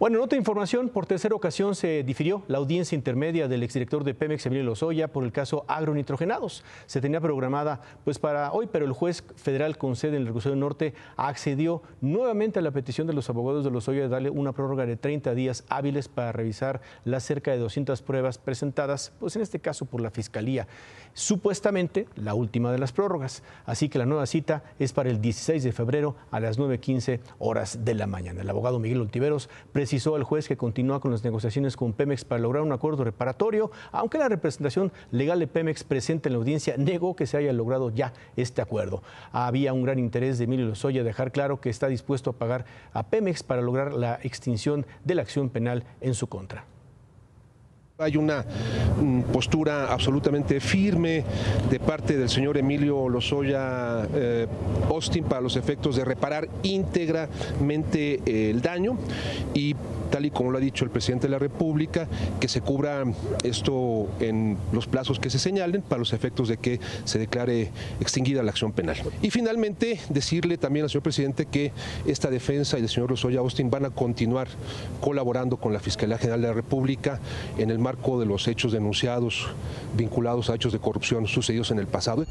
Bueno, en otra información, por tercera ocasión se difirió la audiencia intermedia del exdirector de Pemex, Emilio Lozoya, por el caso agronitrogenados. Se tenía programada pues para hoy, pero el juez federal con sede en el Recurso del Norte accedió nuevamente a la petición de los abogados de Lozoya de darle una prórroga de 30 días hábiles para revisar las cerca de 200 pruebas presentadas, pues en este caso por la Fiscalía. Supuestamente la última de las prórrogas. Así que la nueva cita es para el 16 de febrero a las 9.15 horas de la mañana. El abogado Miguel Oltiveros precisó al juez que continúa con las negociaciones con Pemex para lograr un acuerdo reparatorio, aunque la representación legal de Pemex presente en la audiencia negó que se haya logrado ya este acuerdo. Había un gran interés de Emilio Lozoya dejar claro que está dispuesto a pagar a Pemex para lograr la extinción de la acción penal en su contra. Hay una mm, postura absolutamente firme de parte del señor Emilio Lozoya eh, Austin para los efectos de reparar íntegramente eh, el daño y tal y como lo ha dicho el presidente de la República, que se cubra esto en los plazos que se señalen para los efectos de que se declare extinguida la acción penal. Y finalmente, decirle también al señor presidente que esta defensa y el señor Lozoya Austin van a continuar colaborando con la Fiscalía General de la República en el marco de los hechos denunciados vinculados a hechos de corrupción sucedidos en el pasado.